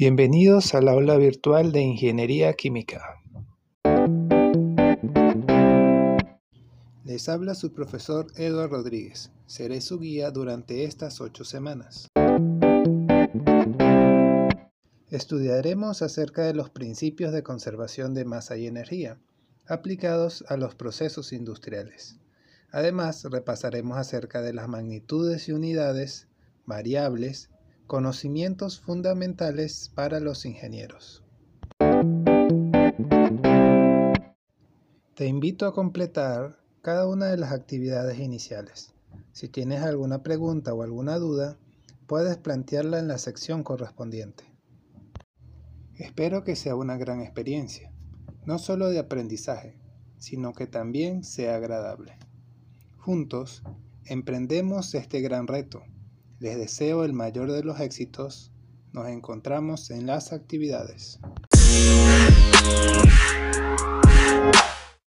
Bienvenidos al aula virtual de Ingeniería Química. Les habla su profesor Eduardo Rodríguez. Seré su guía durante estas ocho semanas. Estudiaremos acerca de los principios de conservación de masa y energía aplicados a los procesos industriales. Además, repasaremos acerca de las magnitudes y unidades, variables, Conocimientos fundamentales para los ingenieros. Te invito a completar cada una de las actividades iniciales. Si tienes alguna pregunta o alguna duda, puedes plantearla en la sección correspondiente. Espero que sea una gran experiencia, no solo de aprendizaje, sino que también sea agradable. Juntos, emprendemos este gran reto les deseo el mayor de los éxitos. Nos encontramos en las actividades.